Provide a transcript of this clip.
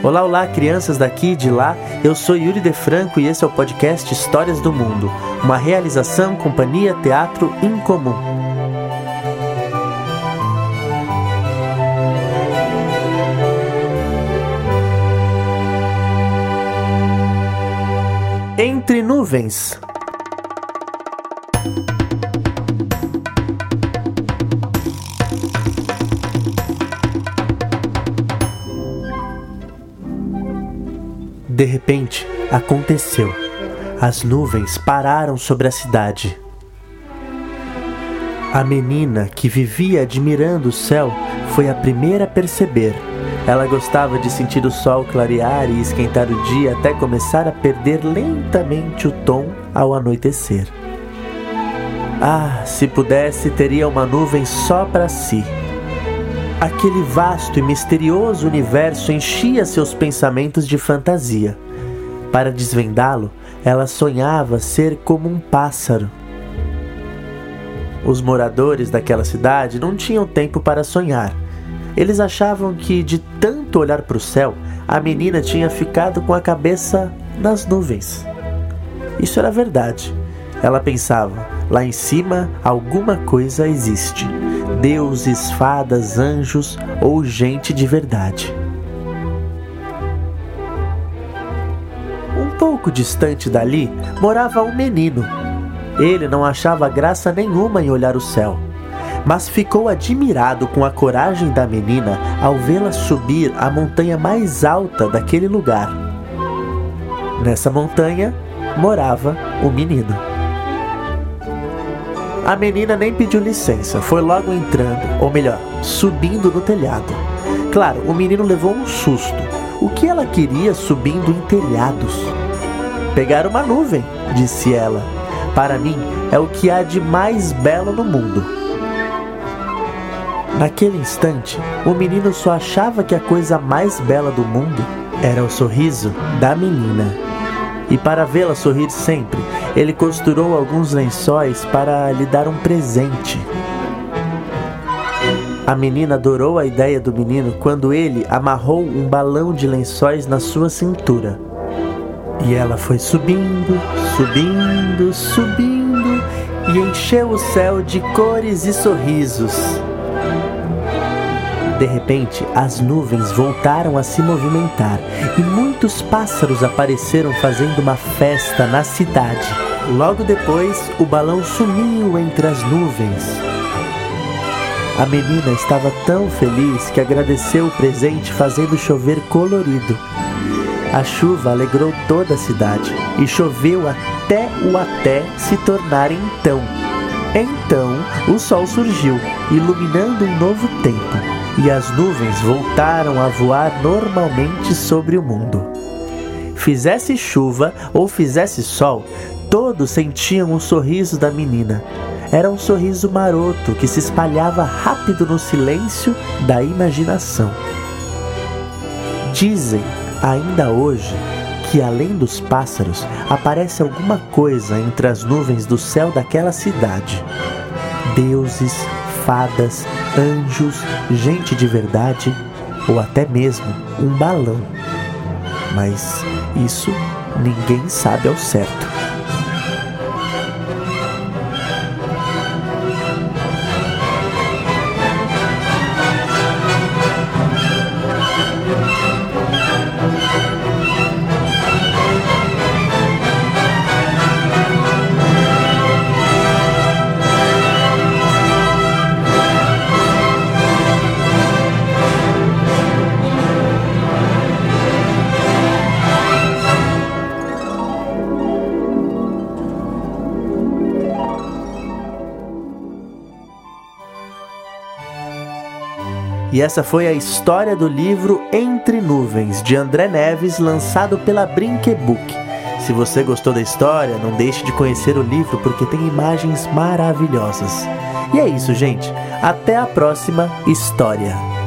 Olá, olá, crianças daqui e de lá. Eu sou Yuri De Franco e esse é o podcast Histórias do Mundo, uma realização Companhia Teatro Incomum. Entre nuvens. De repente, aconteceu. As nuvens pararam sobre a cidade. A menina, que vivia admirando o céu, foi a primeira a perceber. Ela gostava de sentir o sol clarear e esquentar o dia até começar a perder lentamente o tom ao anoitecer. Ah, se pudesse, teria uma nuvem só para si. Aquele vasto e misterioso universo enchia seus pensamentos de fantasia. Para desvendá-lo, ela sonhava ser como um pássaro. Os moradores daquela cidade não tinham tempo para sonhar. Eles achavam que, de tanto olhar para o céu, a menina tinha ficado com a cabeça nas nuvens. Isso era verdade. Ela pensava: lá em cima alguma coisa existe deuses, fadas, anjos ou gente de verdade. Um pouco distante dali morava um menino. Ele não achava graça nenhuma em olhar o céu, mas ficou admirado com a coragem da menina ao vê-la subir a montanha mais alta daquele lugar. Nessa montanha morava o menino. A menina nem pediu licença, foi logo entrando, ou melhor, subindo no telhado. Claro, o menino levou um susto. O que ela queria subindo em telhados? Pegar uma nuvem, disse ela. Para mim, é o que há de mais belo no mundo. Naquele instante, o menino só achava que a coisa mais bela do mundo era o sorriso da menina. E para vê-la sorrir sempre, ele costurou alguns lençóis para lhe dar um presente. A menina adorou a ideia do menino quando ele amarrou um balão de lençóis na sua cintura. E ela foi subindo, subindo, subindo e encheu o céu de cores e sorrisos. De repente, as nuvens voltaram a se movimentar e muitos pássaros apareceram fazendo uma festa na cidade. Logo depois, o balão sumiu entre as nuvens. A menina estava tão feliz que agradeceu o presente fazendo chover colorido. A chuva alegrou toda a cidade e choveu até o até se tornar então. Então o sol surgiu, iluminando um novo tempo e as nuvens voltaram a voar normalmente sobre o mundo. Fizesse chuva ou fizesse sol, todos sentiam o sorriso da menina. Era um sorriso maroto que se espalhava rápido no silêncio da imaginação. Dizem, ainda hoje, que além dos pássaros aparece alguma coisa entre as nuvens do céu daquela cidade. Deuses, fadas, anjos, gente de verdade ou até mesmo um balão. Mas isso ninguém sabe ao certo. E essa foi a história do livro Entre Nuvens, de André Neves, lançado pela Brinquebook. Se você gostou da história, não deixe de conhecer o livro porque tem imagens maravilhosas. E é isso, gente. Até a próxima história.